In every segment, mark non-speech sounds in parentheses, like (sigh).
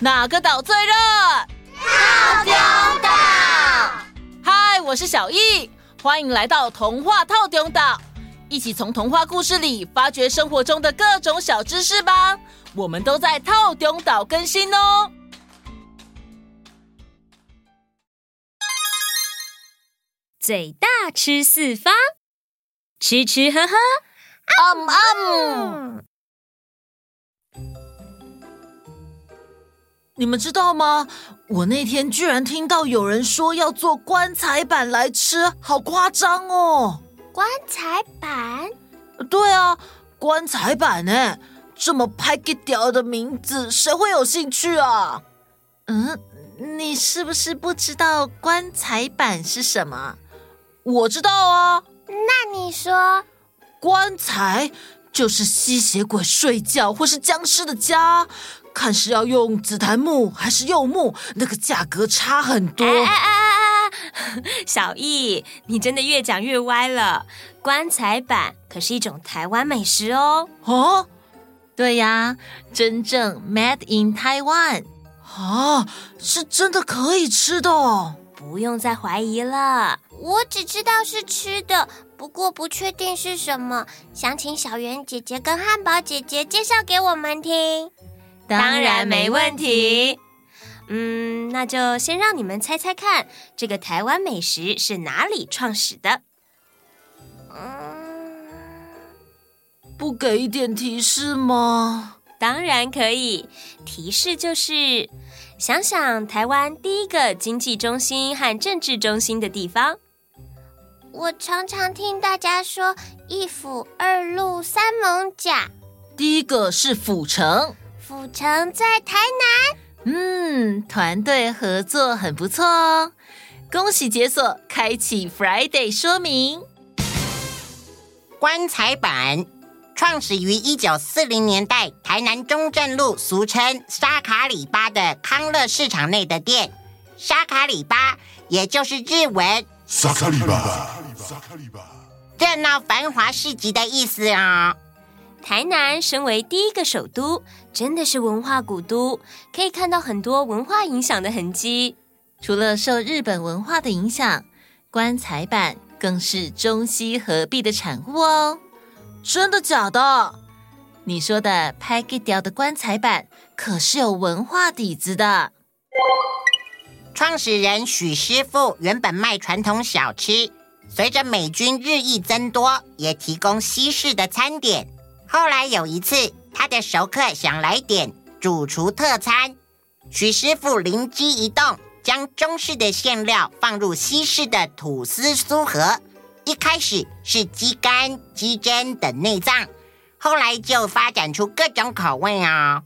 哪个岛最热？透中岛。嗨，我是小易，欢迎来到童话透中岛，一起从童话故事里发掘生活中的各种小知识吧。我们都在透中岛更新哦。嘴大吃四方，吃吃喝喝，嗯嗯。你们知道吗？我那天居然听到有人说要做棺材板来吃，好夸张哦！棺材板？对啊，棺材板呢？这么拍给屌的名字，谁会有兴趣啊？嗯，你是不是不知道棺材板是什么？我知道啊。那你说，棺材就是吸血鬼睡觉或是僵尸的家。看是要用紫檀木还是柚木，那个价格差很多。哎哎哎哎，小易，你真的越讲越歪了。棺材板可是一种台湾美食哦。哦，对呀，真正 made in Taiwan。啊，是真的可以吃的哦，不用再怀疑了。我只知道是吃的，不过不确定是什么，想请小圆姐姐跟汉堡姐姐介绍给我们听。当然没问题。嗯，那就先让你们猜猜看，这个台湾美食是哪里创始的？嗯，不给一点提示吗？当然可以，提示就是想想台湾第一个经济中心和政治中心的地方。我常常听大家说一府二路三艋甲，第一个是府城。府城在台南。嗯，团队合作很不错哦。恭喜解锁，开启 Friday 说明。棺材板创始于一九四零年代，台南中正路，俗称沙卡里巴的康乐市场内的店。沙卡里巴也就是日文沙卡里巴，热闹繁华市集的意思啊、哦。台南身为第一个首都，真的是文化古都，可以看到很多文化影响的痕迹。除了受日本文化的影响，棺材板更是中西合璧的产物哦。真的假的？你说的拍给雕的棺材板可是有文化底子的。创始人许师傅原本卖传统小吃，随着美军日益增多，也提供西式的餐点。后来有一次，他的熟客想来点主厨特餐，许师傅灵机一动，将中式的馅料放入西式的吐司酥盒。一开始是鸡肝、鸡胗等内脏，后来就发展出各种口味哦。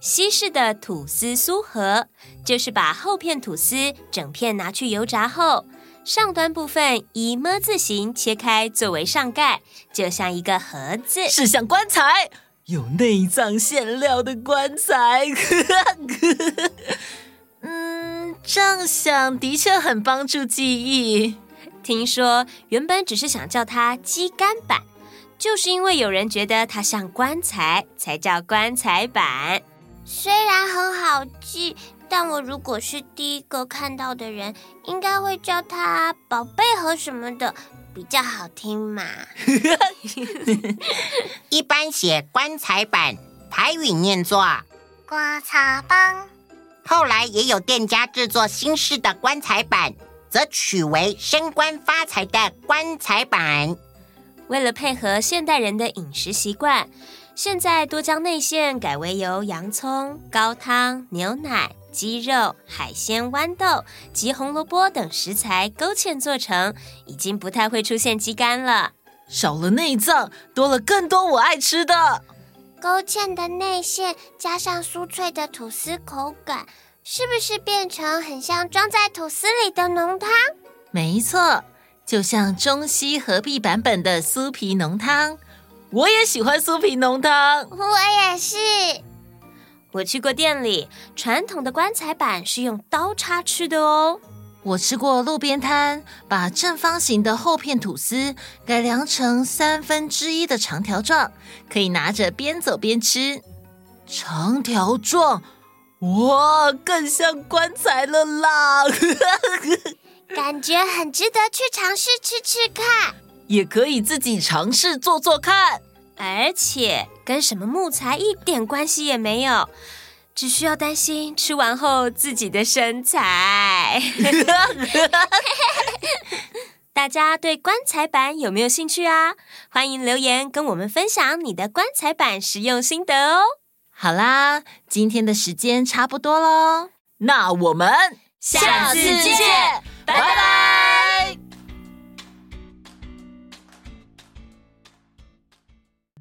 西式的吐司酥盒就是把厚片吐司整片拿去油炸后。上端部分以么字形切开作为上盖，就像一个盒子，是像棺材，有内脏馅料的棺材。(laughs) 嗯，这样想的确很帮助记忆。听说原本只是想叫它鸡肝板，就是因为有人觉得它像棺材，才叫棺材板。虽然很好记。但我如果是第一个看到的人，应该会叫他宝贝盒什么的，比较好听嘛。(laughs) 一般写棺材板，台语念作“棺材板”，后来也有店家制作新式的棺材板，则取为升官发财的棺材板。为了配合现代人的饮食习惯，现在多将内馅改为由洋葱、高汤、牛奶、鸡肉、海鲜、豌豆及红萝卜等食材勾芡做成，已经不太会出现鸡肝了。少了内脏，多了更多我爱吃的。勾芡的内馅加上酥脆的吐司口感，是不是变成很像装在吐司里的浓汤？没错，就像中西合璧版本的酥皮浓汤。我也喜欢酥皮浓汤，我也是。我去过店里，传统的棺材板是用刀叉吃的哦。我吃过路边摊，把正方形的厚片吐司改良成三分之一的长条状，可以拿着边走边吃。长条状，哇，更像棺材了啦！(laughs) (laughs) 感觉很值得去尝试吃吃看，也可以自己尝试做做看。而且跟什么木材一点关系也没有。只需要担心吃完后自己的身材。(laughs) 大家对棺材板有没有兴趣啊？欢迎留言跟我们分享你的棺材板实用心得哦。好啦，今天的时间差不多喽，那我们下次见，拜拜。拜拜。